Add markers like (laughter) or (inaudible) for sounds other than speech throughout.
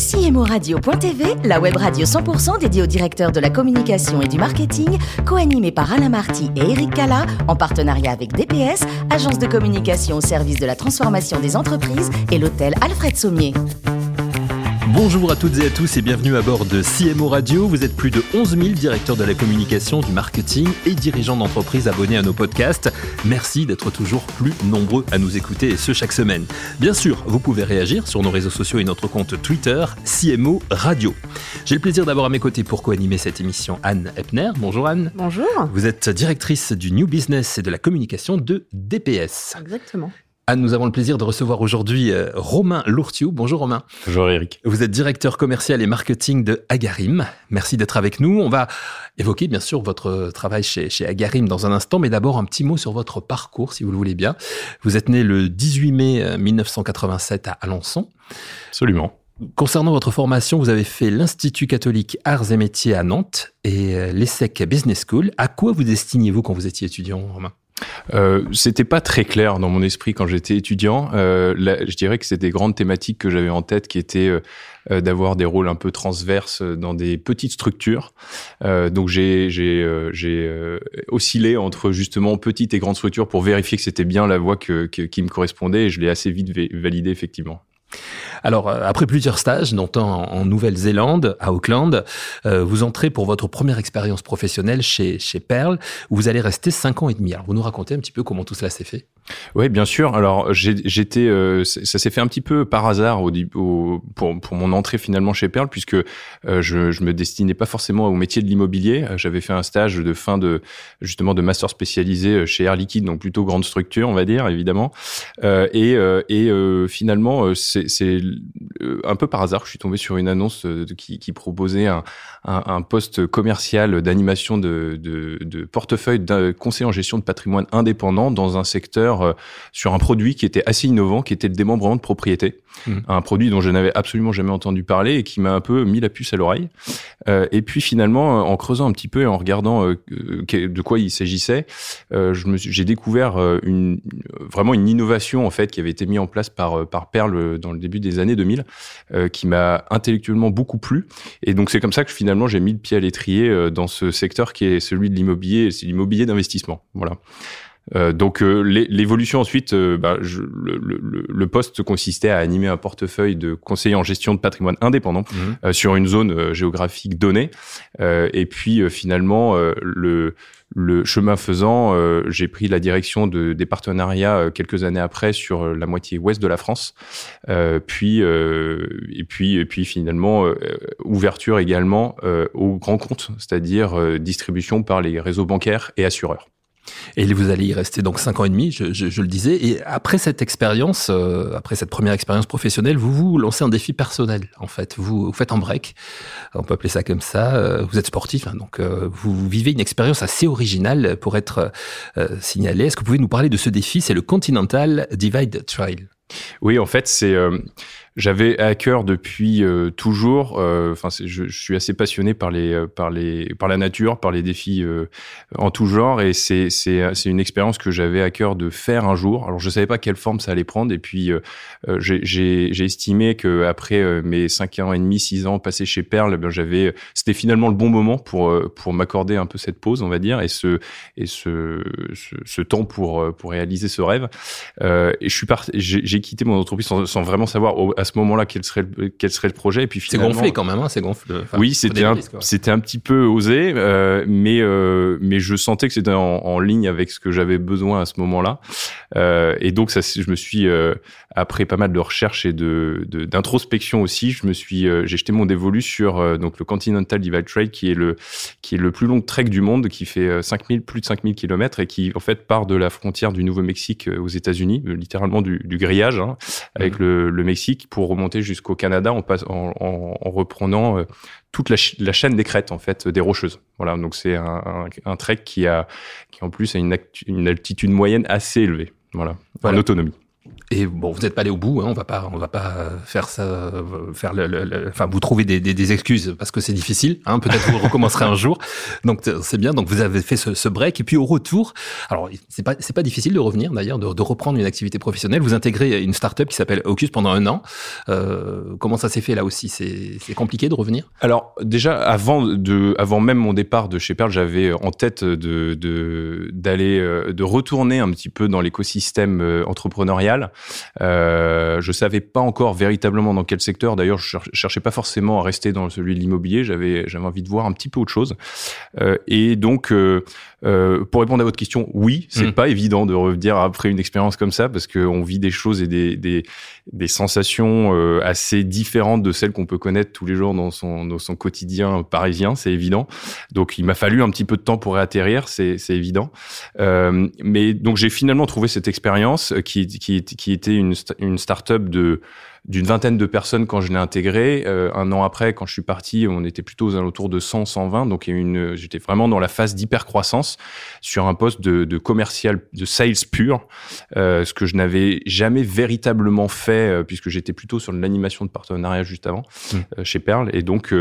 CMORadio.tv, la web radio 100% dédiée aux directeurs de la communication et du marketing, co-animée par Alain Marty et Eric Cala, en partenariat avec DPS, agence de communication au service de la transformation des entreprises et l'hôtel Alfred Sommier. Bonjour à toutes et à tous et bienvenue à bord de CMO Radio. Vous êtes plus de 11 000 directeurs de la communication, du marketing et dirigeants d'entreprises abonnés à nos podcasts. Merci d'être toujours plus nombreux à nous écouter et ce chaque semaine. Bien sûr, vous pouvez réagir sur nos réseaux sociaux et notre compte Twitter CMO Radio. J'ai le plaisir d'avoir à mes côtés pour co-animer cette émission Anne Epner. Bonjour Anne. Bonjour. Vous êtes directrice du New Business et de la communication de DPS. Exactement. Anne, nous avons le plaisir de recevoir aujourd'hui euh, Romain Lourtiou. Bonjour Romain. Bonjour Eric. Vous êtes directeur commercial et marketing de Agarim. Merci d'être avec nous. On va évoquer bien sûr votre travail chez, chez Agarim dans un instant, mais d'abord un petit mot sur votre parcours, si vous le voulez bien. Vous êtes né le 18 mai 1987 à Alençon. Absolument. Concernant votre formation, vous avez fait l'Institut catholique Arts et Métiers à Nantes et euh, l'ESSEC Business School. À quoi vous destiniez-vous quand vous étiez étudiant, Romain? Euh, c'était pas très clair dans mon esprit quand j'étais étudiant. Euh, là, je dirais que c'était des grandes thématiques que j'avais en tête qui étaient euh, euh d'avoir des rôles un peu transverses dans des petites structures. Euh, donc j'ai euh, oscillé entre justement petites et grandes structures pour vérifier que c'était bien la voie que, que, qui me correspondait et je l'ai assez vite validé effectivement. Alors, euh, après plusieurs stages, dont en Nouvelle-Zélande, à Auckland, euh, vous entrez pour votre première expérience professionnelle chez, chez Pearl, où vous allez rester cinq ans et demi. Alors, vous nous racontez un petit peu comment tout cela s'est fait? Oui, bien sûr. Alors j'étais, euh, ça s'est fait un petit peu par hasard pour, mon entrée finalement chez Perle, puisque je, je me destinais pas forcément au métier de l'immobilier. J'avais fait un stage de fin de justement de master spécialisé chez Air Liquide, donc plutôt grande structure, on va dire évidemment. Et finalement, c'est un peu par hasard je suis tombé sur une annonce qui, qui proposait un, poste commercial d'animation de, de, de portefeuille d'un conseiller en gestion de patrimoine indépendant dans un secteur euh, sur un produit qui était assez innovant, qui était le démembrement de propriété. Mmh. Un produit dont je n'avais absolument jamais entendu parler et qui m'a un peu mis la puce à l'oreille. Euh, et puis finalement, en creusant un petit peu et en regardant euh, de quoi il s'agissait, j'ai découvert une, vraiment une innovation en fait qui avait été mise en place par, par Perle dans le début des années 2000, qui m'a intellectuellement beaucoup plu. Et donc c'est comme ça que finalement j'ai mis le pied à l'étrier dans ce secteur qui est celui de l'immobilier, c'est l'immobilier d'investissement. Voilà. Euh, donc euh, l'évolution ensuite, euh, bah, je, le, le, le, poste consistait à animer un portefeuille de conseiller en gestion de patrimoine indépendant mmh. sur une zone géographique donnée. et puis finalement, le, le chemin faisant, j'ai pris la direction de, des partenariats quelques années après sur la moitié ouest de la France. puis et puis et puis finalement ouverture également aux grands comptes, c'est-à-dire distribution par les réseaux bancaires et assureurs. Et vous allez y rester donc cinq ans et demi, je, je, je le disais. Et après cette expérience, euh, après cette première expérience professionnelle, vous vous lancez un défi personnel. En fait, vous, vous faites un break, on peut appeler ça comme ça. Euh, vous êtes sportif, hein, donc euh, vous vivez une expérience assez originale pour être euh, signalé. Est-ce que vous pouvez nous parler de ce défi? C'est le Continental Divide Trail. Oui, en fait, c'est j'avais à cœur depuis euh, toujours. Euh, enfin, je, suis assez passionné par les, euh, par les, par la nature, par les défis en tout genre, et c'est c'est c'est une expérience que j'avais à cœur de faire un jour. Alors, je savais pas quelle forme ça allait prendre, et puis j'ai estimé que après mes cinq ans et demi, six ans passés chez Perle, ben j'avais c'était finalement le bon moment pour pour m'accorder un peu cette pause, on va dire, et ce et ce, ce temps pour pour réaliser ce rêve. et je suis parti, j'ai quitté mon entreprise sans, sans vraiment savoir à ce moment-là quel serait le, quel serait le projet. Et puis c'est gonflé quand même, hein, c'est gonflé. Enfin, oui, c'était un, c'était un petit peu osé, euh, mais euh, mais je sentais que c'était en, en, ligne avec ce que j'avais besoin à ce moment-là. Euh, et donc ça, je me suis après pas mal de recherches et de d'introspection aussi, je me suis j'ai jeté mon dévolu sur donc le Continental Divide Trail qui est le qui est le plus long trek du monde, qui fait 5000 plus de 5000 km et qui en fait part de la frontière du Nouveau-Mexique aux États-Unis, littéralement du, du grillage hein, avec mmh. le, le Mexique pour remonter jusqu'au Canada en, en, en, reprenant euh, toute la, la, chaîne des crêtes en fait des rocheuses. Voilà, donc c'est un, un, un, trek qui a qui en plus a une, une altitude moyenne assez élevée. Voilà, voilà. en autonomie. Et bon, vous n'êtes pas allé au bout, hein, on va pas, on va pas faire ça, faire le, enfin, vous trouvez des, excuses parce que c'est difficile. Hein, Peut-être vous recommencerez un jour. Donc c'est bien. Donc vous avez fait ce, break et puis au retour, alors c'est pas, c'est pas difficile de revenir d'ailleurs, de, reprendre une activité professionnelle. Vous intégrez une start-up qui s'appelle Ocus pendant un an. Euh, comment ça s'est fait là aussi? C'est compliqué de revenir? Alors déjà avant de, avant même mon départ de chez Perle, j'avais en tête de d'aller, de, de retourner un petit peu dans l'écosystème euh, entrepreneurial. Euh, je savais pas encore véritablement dans quel secteur. D'ailleurs, je cherchais pas forcément à rester dans celui de l'immobilier. J'avais j'avais envie de voir un petit peu autre chose. Euh, et donc, euh, euh pour répondre à votre question, oui, c'est mmh. pas évident de revenir après une expérience comme ça parce qu'on vit des choses et des des, des sensations assez différentes de celles qu'on peut connaître tous les jours dans son dans son quotidien parisien. C'est évident. Donc, il m'a fallu un petit peu de temps pour réatterrir. C'est c'est évident. Mais donc, j'ai finalement trouvé cette expérience qui qui qui qui était une, une start-up de d'une vingtaine de personnes quand je l'ai intégré. Euh, un an après, quand je suis parti, on était plutôt aux alentours de 100, 120. Donc, une, j'étais vraiment dans la phase d'hypercroissance sur un poste de, de, commercial, de sales pur, euh, ce que je n'avais jamais véritablement fait euh, puisque j'étais plutôt sur l'animation de partenariat juste avant mmh. Chez Perle. Et donc,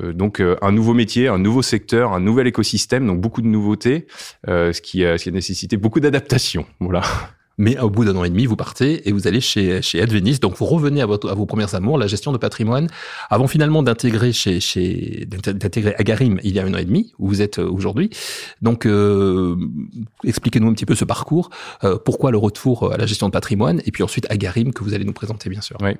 donc un nouveau métier, un nouveau secteur, un nouvel écosystème, donc beaucoup de nouveautés, ce qui, ce qui a nécessité beaucoup d'adaptation. Voilà. Mais au bout d'un an et demi, vous partez et vous allez chez, chez Advenis. Donc, vous revenez à, votre, à vos premiers amours, la gestion de patrimoine, avant finalement d'intégrer chez, chez, d'intégrer Agarim il y a un an et demi, où vous êtes euh, aujourd'hui. Donc, euh, expliquez-nous un petit peu ce parcours. Euh, pourquoi le retour à la gestion de patrimoine et puis ensuite Agarim que vous allez nous présenter, bien sûr. Oui.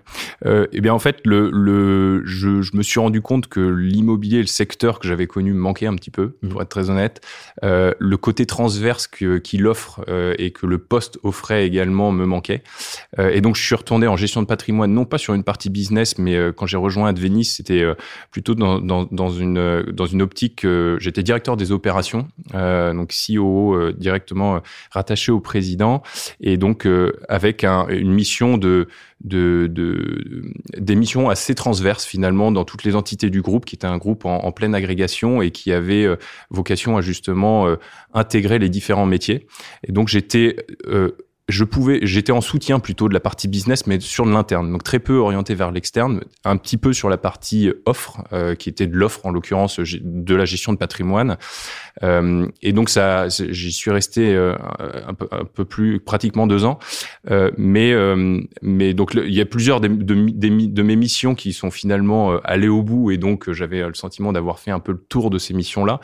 Euh, eh bien, en fait, le, le, je, je me suis rendu compte que l'immobilier, le secteur que j'avais connu, me manquait un petit peu, pour mmh. être très honnête. Euh, le côté transverse qu'il offre euh, et que le poste offre également me manquait. Euh, et donc je suis retourné en gestion de patrimoine, non pas sur une partie business, mais euh, quand j'ai rejoint Advenis, c'était euh, plutôt dans, dans, une dans une optique. J'étais directeur des opérations, donc CEO directement rattaché au président, et donc avec un, une mission de de, de, des missions assez transverses finalement dans toutes les entités du groupe, qui était un groupe en pleine agrégation et qui avait vocation à justement intégrer les différents métiers. Et donc j'étais je pouvais, j'étais en soutien plutôt de la partie business, mais sur de l'interne, donc très peu orienté vers l'externe, un petit peu sur la partie offre, euh, qui était de l'offre en l'occurrence de la gestion de patrimoine. Euh, et donc ça, j'y suis resté euh, un, peu, plus, pratiquement deux ans. Euh, mais euh, mais donc il y a plusieurs de, mes missions qui sont finalement allées au bout, et donc j'avais le sentiment d'avoir fait un peu le tour de ces missions-là.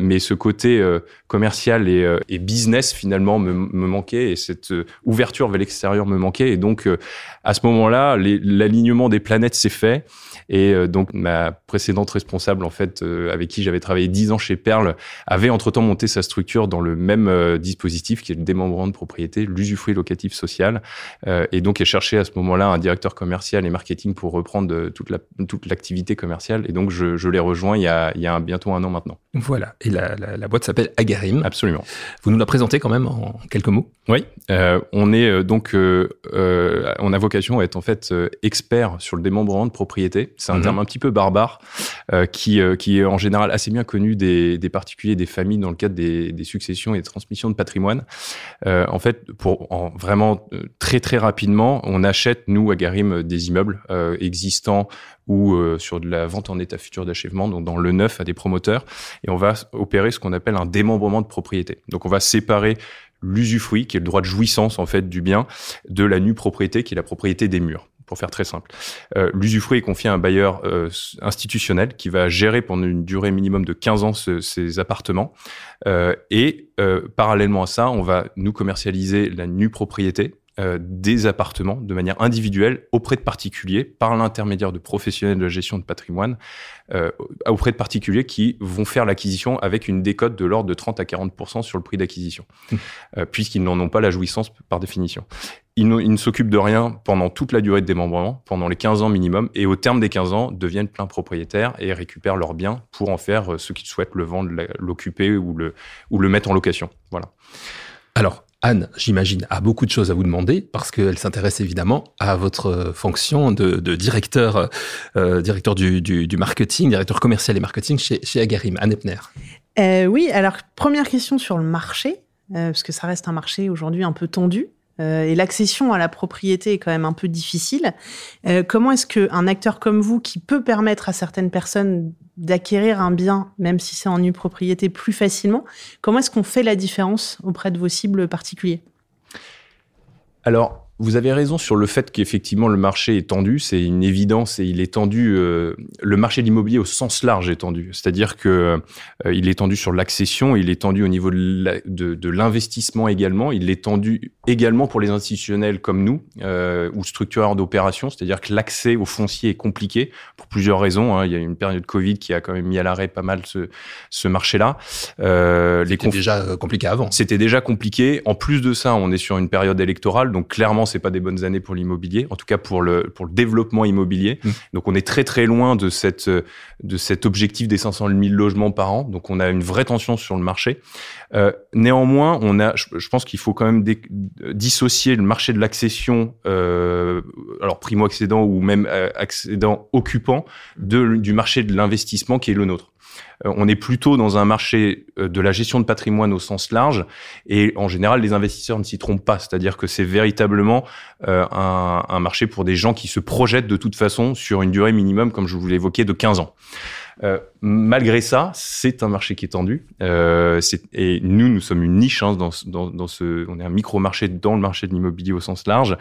mais ce côté commercial et, et, business finalement me, me manquait et cette euh, ouverture vers l'extérieur me manquait. Et donc, euh, à ce moment-là, l'alignement des planètes s'est fait. Et euh, donc, ma précédente responsable, en fait, avec qui j'avais travaillé dix ans chez Perle, avait entre-temps monté sa structure dans le même dispositif qui est le démembrement de propriété, l'usufruit locatif social. et donc, elle cherchait à ce moment-là un directeur commercial et marketing pour reprendre toute la toute l'activité commerciale. Et donc, je, je l'ai rejoint il y a, il y a bientôt un an maintenant. Voilà. Et la, la, la boîte s'appelle Agarim. Absolument. Vous nous la présentez quand même en quelques mots? Oui. Euh, on est euh, donc, euh, euh, on a vocation à être en fait euh, expert sur le démembrement de propriété. C'est un -hmm. terme un petit peu barbare qui, qui est en général assez bien connu des, des particuliers, des familles dans le cadre des, des successions et des transmissions de patrimoine. en fait, pour en, vraiment très très rapidement, on achète nous à Garim des immeubles existants ou euh, sur de la vente en état futur d'achèvement, donc dans le neuf à des promoteurs, et on va opérer ce qu'on appelle un démembrement de propriété. Donc on va séparer l'usufruit, qui est le droit de jouissance en fait du bien, de la nue propriété, qui est la propriété des murs pour faire très simple. Euh, L'usufruit est confié à un bailleur euh, institutionnel qui va gérer pendant une durée minimum de 15 ans ce, ces appartements. Euh, et euh, parallèlement à ça, on va nous commercialiser la nue propriété, euh, des appartements de manière individuelle auprès de particuliers par l'intermédiaire de professionnels de la gestion de patrimoine euh, auprès de particuliers qui vont faire l'acquisition avec une décote de l'ordre de 30 à 40 sur le prix d'acquisition, mmh. euh, puisqu'ils n'en ont pas la jouissance par définition. Ils ne, ne s'occupent de rien pendant toute la durée de démembrement, pendant les 15 ans minimum, et au terme des 15 ans, deviennent plein propriétaires et récupèrent leurs biens pour en faire ce qu'ils souhaitent, le vendre, l'occuper ou le, ou le mettre en location. Voilà. Alors, Anne, j'imagine, a beaucoup de choses à vous demander parce qu'elle s'intéresse évidemment à votre fonction de, directeur, euh, directeur du, du, marketing, directeur commercial et marketing chez, Agarim. Anne Epner. Euh, oui, alors première question sur le marché, euh, parce que ça reste un marché aujourd'hui un peu tendu. Et l'accession à la propriété est quand même un peu difficile. comment est-ce qu'un acteur comme vous, qui peut permettre à certaines personnes d'acquérir un bien, même si c'est en nue propriété, plus facilement, comment est-ce qu'on fait la différence auprès de vos cibles particuliers Alors, vous avez raison sur le fait qu'effectivement le marché est tendu, c'est une évidence et il est tendu. Euh, le marché de l'immobilier au sens large est tendu, c'est-à-dire que euh, il est tendu sur l'accession, il est tendu au niveau de l'investissement également, il est tendu également pour les institutionnels comme nous euh, ou structureurs d'opérations, c'est-à-dire que l'accès au foncier est compliqué pour plusieurs raisons. Hein. Il y a une période Covid qui a quand même mis à l'arrêt pas mal ce, ce marché-là. Euh, C'était déjà compliqué avant. C'était déjà compliqué. En plus de ça, on est sur une période électorale, donc clairement c'est pas des bonnes années pour l'immobilier, en tout cas pour le pour le développement immobilier. Mmh. Donc on est très très loin de cette de cet objectif des 500 000 logements par an. Donc on a une vraie tension sur le marché. Euh, néanmoins, on a, je, pense qu'il faut quand même dissocier le marché de l'accession, euh, alors primo accédant ou même euh, accédant occupant, de, du marché de l'investissement qui est le nôtre. Euh, on est plutôt dans un marché euh, de la gestion de patrimoine au sens large et en général les investisseurs ne s'y trompent pas, c'est-à-dire que c'est véritablement euh, un, marché pour des gens qui se projettent de toute façon sur une durée minimum, comme je vous l'évoquais, de 15 ans. Euh, malgré ça, c'est un marché qui est tendu. Euh, et nous, nous sommes une niche hein, dans, dans, dans, ce. On est un micro-marché dans le marché de l'immobilier au sens large.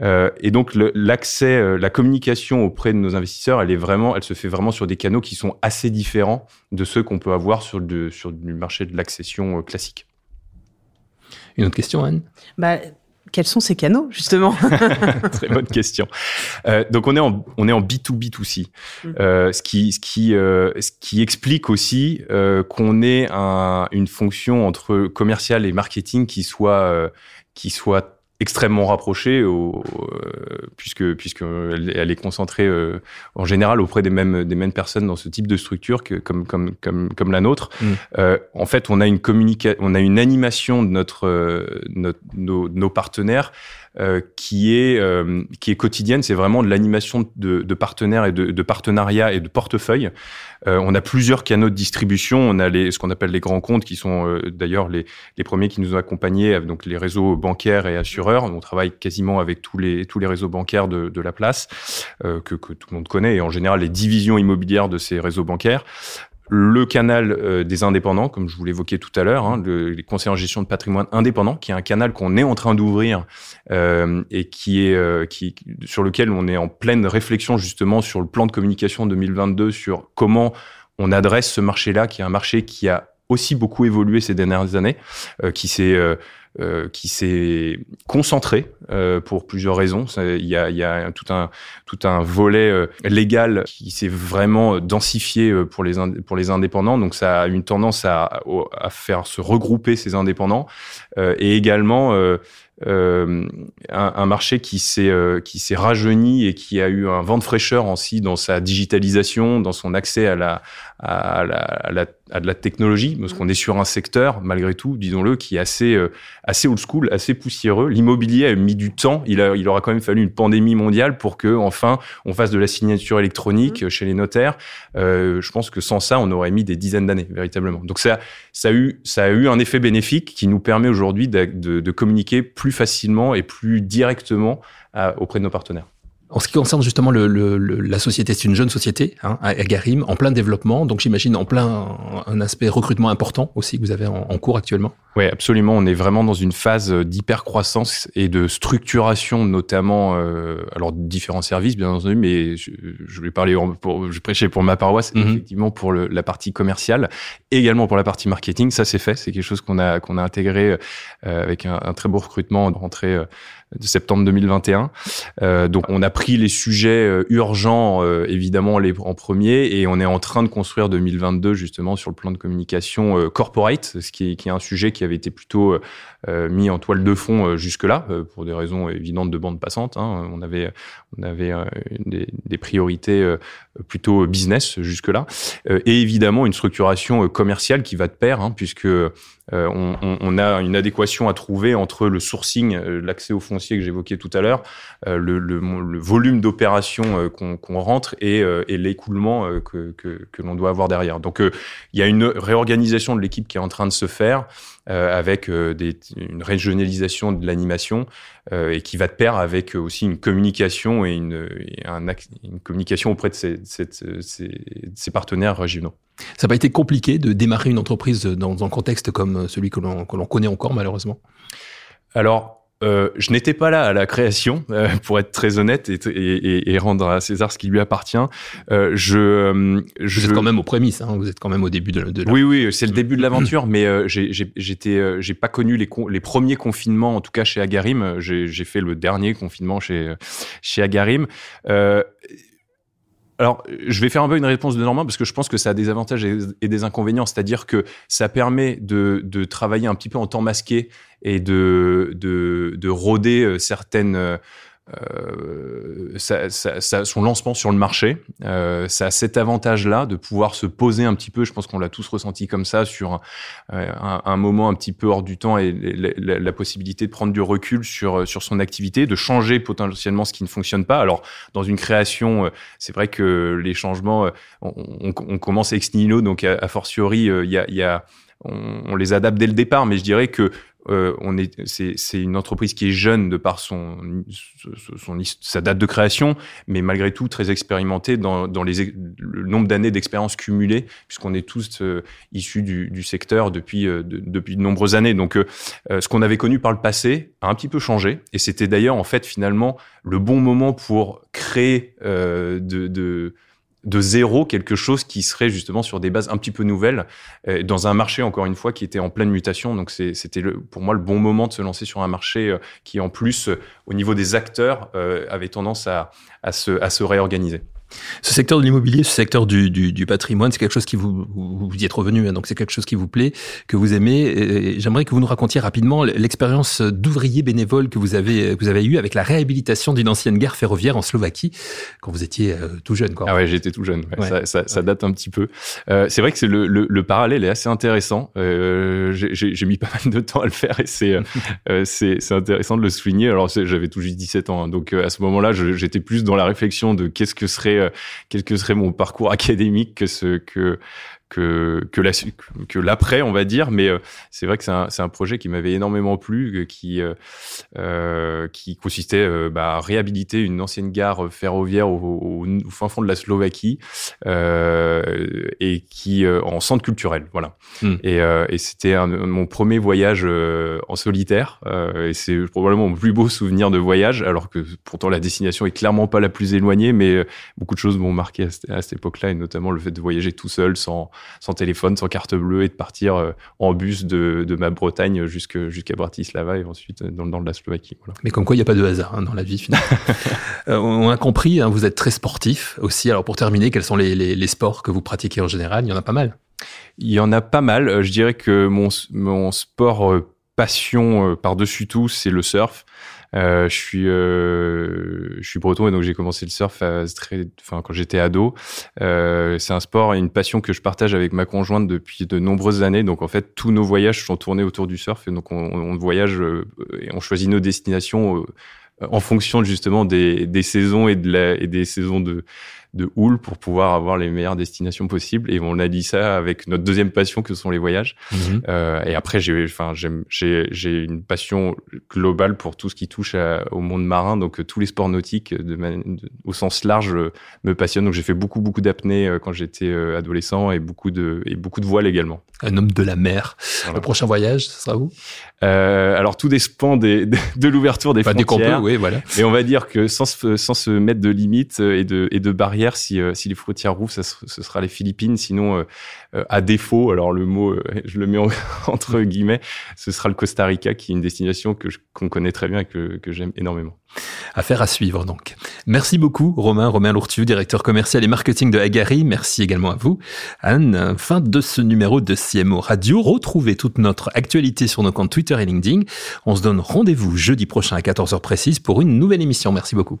Euh, et donc l'accès, la communication auprès de nos investisseurs, elle est vraiment, elle se fait vraiment sur des canaux qui sont assez différents de ceux qu'on peut avoir sur le sur le marché de l'accession classique. Une autre question, Anne? Bah, quels sont ces canaux, justement (laughs) Très bonne question. Euh, donc, on est en, on est en B2B2C, mm. euh, ce, qui, ce, qui, euh, ce qui explique aussi euh, qu'on ait un, une fonction entre commercial et marketing qui soit, euh, qui soit extrêmement rapprochée, au, euh, puisque puisque elle, est concentrée euh, en général auprès des mêmes des mêmes personnes dans ce type de structure que comme comme comme comme la nôtre. Mm. Euh, en fait, on a une communication, on a une animation de notre, euh, notre nos, nos, partenaires qui est euh, qui est quotidienne. C'est vraiment de l'animation de, de, partenaires et de, de partenariats et de portefeuilles. Euh, on a plusieurs canaux de distribution. On a les, ce qu'on appelle les grands comptes, qui sont d'ailleurs les, les premiers qui nous ont accompagnés, donc les réseaux bancaires et assureurs. On travaille quasiment avec tous les tous les réseaux bancaires de, de la place que, que tout le monde connaît et en général les divisions immobilières de ces réseaux bancaires le canal euh, des indépendants, comme je vous l'évoquais tout à l'heure, hein, le, les conseils en gestion de patrimoine indépendants, qui est un canal qu'on est en train d'ouvrir euh, et qui est euh, qui sur lequel on est en pleine réflexion justement sur le plan de communication 2022 sur comment on adresse ce marché-là, qui est un marché qui a aussi beaucoup évolué ces dernières années, qui s'est euh, qui s'est concentré euh, pour plusieurs raisons. Il y a, y a tout un tout un volet euh, légal qui s'est vraiment densifié euh, pour les pour les indépendants. Donc ça a une tendance à, à faire se regrouper ces indépendants et également euh, un, un, marché qui s'est euh, qui s'est rajeuni et qui a eu un vent de fraîcheur aussi dans sa digitalisation, dans son accès à la à, la, à, la, à de la technologie, parce qu'on est sur un secteur malgré tout, disons-le, qui est assez euh, assez old school, assez poussiéreux. L'immobilier a mis du temps. Il a il aura quand même fallu une pandémie mondiale pour que enfin on fasse de la signature électronique mmh. chez les notaires. Euh, je pense que sans ça, on aurait mis des dizaines d'années véritablement. Donc ça ça a eu ça a eu un effet bénéfique qui nous permet aujourd'hui de, de, de communiquer plus facilement et plus directement auprès de nos partenaires. En ce qui concerne justement le, le, la société, c'est une jeune société, hein, à Garim, en plein développement, donc j'imagine en plein un aspect recrutement important aussi que vous avez en, en cours actuellement. Oui, absolument. On est vraiment dans une phase d'hypercroissance et de structuration, notamment, euh, alors différents services bien entendu, mais je, je vais parler pour, je prêchais pour ma paroisse, mm-hmm. effectivement pour le, la partie commerciale, également pour la partie marketing. Ça c'est fait, c'est quelque chose qu'on a qu'on a intégré euh, avec un, un, très beau recrutement de rentrée. Euh, de septembre 2021. Euh, donc on a pris les sujets euh, urgents euh, évidemment en premier et on est en train de construire 2022 justement sur le plan de communication corporate, ce qui est, un sujet qui avait été plutôt mis en toile de fond jusque-là pour des raisons évidentes de bande passante. Hein. On avait on avait des, priorités plutôt business jusque-là, et évidemment une structuration commerciale qui va de pair, hein, puisque on, a une adéquation à trouver entre le sourcing, l'accès au foncier que j'évoquais tout à l'heure, le, le, le, volume d'opérations qu'on rentre et, et l'écoulement que, que, que l'on doit avoir derrière. Donc il y a une réorganisation de l'équipe qui est en train de se faire. Euh, avec euh, des, une régionalisation de l'animation euh, et qui va de pair avec aussi une communication et une, un, une communication auprès de ses, ses, partenaires régionaux. Ça n'a pas été compliqué de démarrer une entreprise dans un contexte comme celui que l'on connaît encore malheureusement? Alors, euh, je n'étais pas là à la création, euh, pour être très honnête et, et, et, rendre à César ce qui lui appartient. Euh, je, je, vous êtes quand même aux prémices, hein, vous êtes quand même au début de. de Oui, oui, c'est le début de l'aventure, mais j'étais, j'ai pas connu les, les premiers confinements, en tout cas chez Agarim. J'ai fait le dernier confinement chez chez Agarim. Alors, je vais faire un peu une réponse de Normand parce que je pense que ça a des avantages et des inconvénients. C'est-à-dire que ça permet de, travailler un petit peu en temps masqué et de, de, de rôder euh, certaines euh, euh, ça, ça, son lancement sur le marché, euh, ça a cet avantage-là de pouvoir se poser un petit peu. Je pense qu'on l'a tous ressenti comme ça sur un, un, moment un petit peu hors du temps et la, possibilité de prendre du recul sur sur son activité, de changer potentiellement ce qui ne fonctionne pas. Alors dans une création, c'est vrai que les changements, on, on, commence ex nihilo, donc a, fortiori, il y a, y a on, on, les adapte dès le départ, mais je dirais que euh, on est, c'est, une entreprise qui est jeune de par son, son, sa date de création, mais malgré tout très expérimentée dans, dans les, le nombre d'années d'expérience cumulée, puisqu'on est tous euh, issus du, du, secteur depuis, euh, de, depuis de nombreuses années. Donc, ce qu'on avait connu par le passé a un petit peu changé, et c'était d'ailleurs en fait finalement le bon moment pour créer de, de de zéro quelque chose qui serait justement sur des bases un petit peu nouvelles euh, dans un marché encore une fois qui était en pleine mutation donc c'était pour moi le bon moment de se lancer sur un marché euh, qui en plus euh, au niveau des acteurs avait tendance à, à, se, à se réorganiser. Ce secteur de l'immobilier, ce secteur du, du, du patrimoine, c'est quelque chose qui vous, vous y êtes revenu, hein, donc c'est quelque chose qui vous plaît, que vous aimez. J'aimerais que vous nous racontiez rapidement l'expérience d'ouvrier bénévole que vous avez, que vous avez eue avec la réhabilitation d'une ancienne gare ferroviaire en Slovaquie quand vous étiez euh, tout jeune. Quoi. Ah ouais, j'étais tout jeune. Ouais, Ça, ça, ça, date un petit peu. Euh, c'est vrai que c'est le, le, le, parallèle est assez intéressant. Euh, J'ai mis (laughs) pas mal de temps à le faire et c'est euh, c'est intéressant de le souligner. Alors j'avais tout juste 17 ans, hein, donc à ce moment-là, j'étais plus dans la réflexion de qu'est-ce que serait quel que serait mon parcours (laughs) académique que ce que que que la, que l'après on va dire mais euh, c'est vrai que c'est un, c'est un projet qui m'avait énormément plu euh, qui euh, euh, qui consistait euh, bah, à réhabiliter une ancienne gare ferroviaire au, au, fin fond de la Slovaquie et qui en centre culturel voilà hmm. et, et c'était mon premier voyage en solitaire et c'est probablement mon plus beau souvenir de voyage alors que pourtant la destination est clairement pas la plus éloignée mais beaucoup de choses m'ont marqué à, à cette époque-là et notamment le fait de voyager tout seul sans sans téléphone, sans carte bleue et de partir euh, en bus de, de ma Bretagne jusqu'à Bratislava et ensuite euh, dans le nord de la Slovaquie. Voilà. Mais comme quoi, il n'y a pas de hasard hein, dans la vie finalement. (laughs) euh, on a compris, hein, vous êtes très sportif aussi. Alors pour terminer, quels sont les, les, les sports que vous pratiquez en général? Il y en a pas mal. Il y en a pas mal. Je dirais que mon, mon sport passion par-dessus tout, c'est le surf. Euh, je suis euh, je suis breton et donc j'ai commencé le surf à très, enfin quand j'étais ado. Euh, c'est un sport et une passion que je partage avec ma conjointe depuis de nombreuses années. Donc en fait tous nos voyages sont tournés autour du surf et donc on, on voyage euh, et on choisit nos destinations euh, en fonction justement des, des saisons et, de la, et des saisons de de houle pour pouvoir avoir les meilleures destinations possibles. Et on a dit ça avec notre deuxième passion que sont les voyages. Mhm. Euh, et après, j'ai, enfin, une passion globale pour tout ce qui touche au monde marin. Donc, euh, tous les sports nautiques, de, au sens large, euh, me passionnent. Donc, j'ai fait beaucoup, beaucoup d'apnée quand j'étais adolescent et beaucoup de, et beaucoup de voile également. Un homme de la mer. Le prochain voyage, ce sera où? Euh, Alors, tout dépend des, (laughs) de, de l'ouverture des frontières. Des oui, voilà. Mais on va dire que sans, sans se mettre de limites et de, et de barrières, si, euh, si les frontières rouvrent, ça, ce sera les Philippines. Sinon, euh, euh, à défaut, alors le mot, je le mets (laughs) entre guillemets, ce sera le Costa Rica, qui est une destination que qu'on connaît très bien et que, que j'aime énormément. Affaire à suivre donc. Merci beaucoup Romain, Romain Lourtieu, directeur commercial et marketing de Agari. Merci également à vous. Anne, fin de ce numéro de CMO Radio. Retrouvez toute notre actualité sur nos comptes Twitter et LinkedIn. On se donne rendez-vous jeudi prochain à 14h précise pour une nouvelle émission. Merci beaucoup.